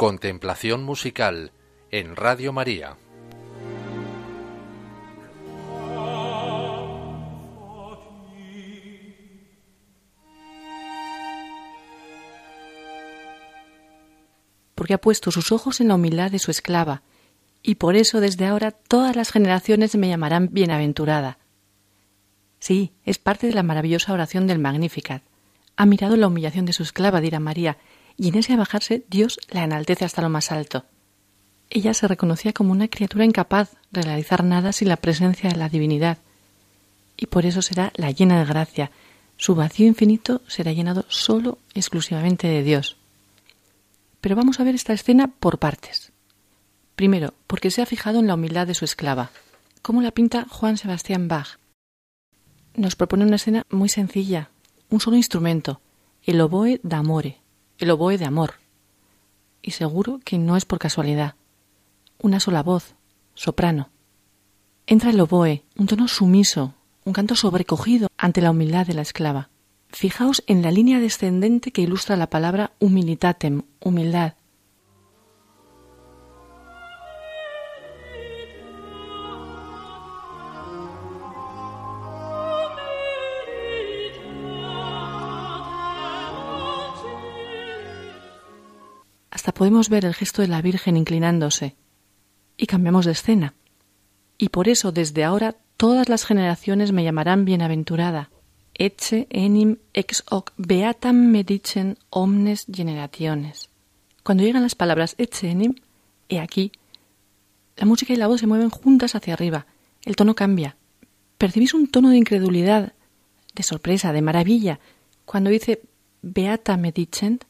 Contemplación musical en Radio María. Porque ha puesto sus ojos en la humildad de su esclava, y por eso desde ahora todas las generaciones me llamarán bienaventurada. Sí, es parte de la maravillosa oración del Magnificat. Ha mirado la humillación de su esclava, dirá María, y en ese abajarse Dios la enaltece hasta lo más alto. Ella se reconocía como una criatura incapaz de realizar nada sin la presencia de la divinidad, y por eso será la llena de gracia. Su vacío infinito será llenado solo, exclusivamente de Dios. Pero vamos a ver esta escena por partes. Primero, porque se ha fijado en la humildad de su esclava, como la pinta Juan Sebastián Bach. Nos propone una escena muy sencilla, un solo instrumento, el oboe d'amore, el oboe de amor. Y seguro que no es por casualidad. Una sola voz, soprano. Entra el oboe, un tono sumiso, un canto sobrecogido ante la humildad de la esclava. Fijaos en la línea descendente que ilustra la palabra humilitatem, humildad. Hasta podemos ver el gesto de la Virgen inclinándose. Y cambiamos de escena. Y por eso desde ahora todas las generaciones me llamarán bienaventurada. Ecce enim ex hoc beatam me dicen omnes generationes. Cuando llegan las palabras ecce enim, he aquí, la música y la voz se mueven juntas hacia arriba. El tono cambia. ¿Percibís un tono de incredulidad, de sorpresa, de maravilla, cuando dice beata me dicen?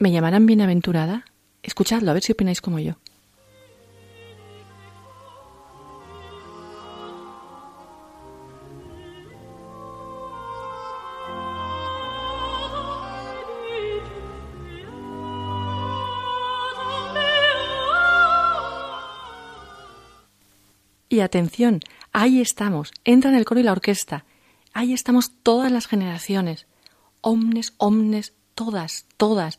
¿Me llamarán bienaventurada? Escuchadlo, a ver si opináis como yo. Y atención, ahí estamos, entra en el coro y la orquesta. Ahí estamos todas las generaciones. Omnes, omnes, todas, todas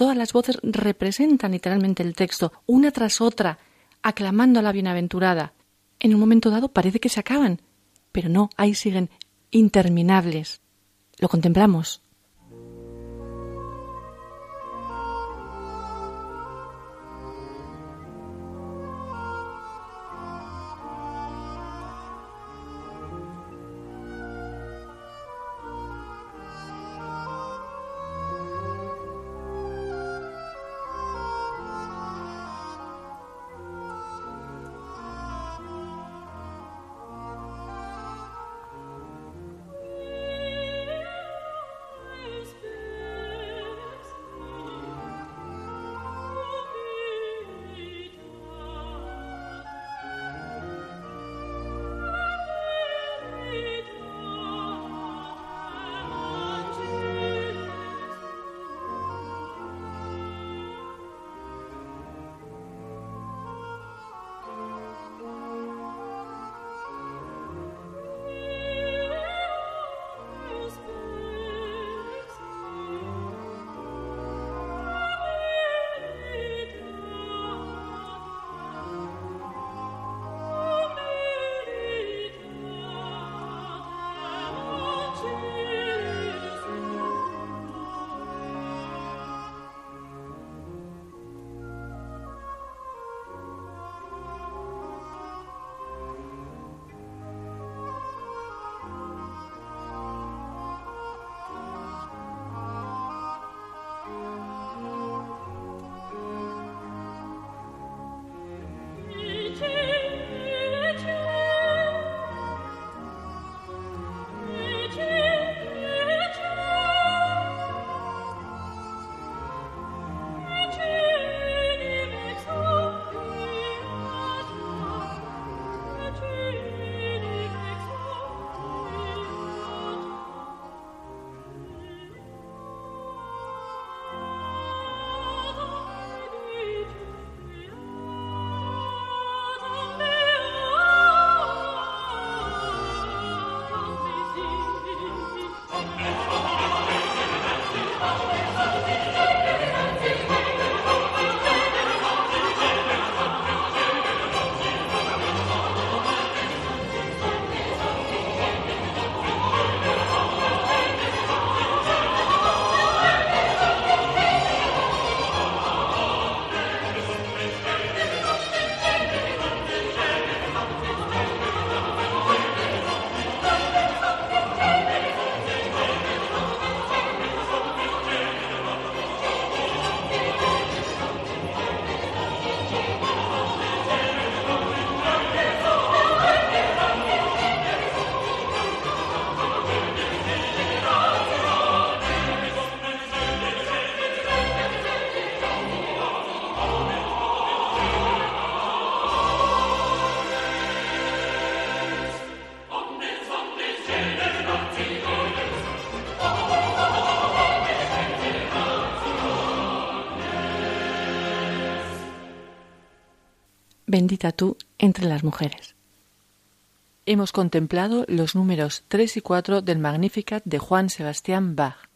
todas las voces representan literalmente el texto, una tras otra, aclamando a la bienaventurada. En un momento dado parece que se acaban, pero no, ahí siguen interminables. Lo contemplamos. Bendita tú entre las mujeres. Hemos contemplado los números 3 y 4 del Magnificat de Juan Sebastián Bach.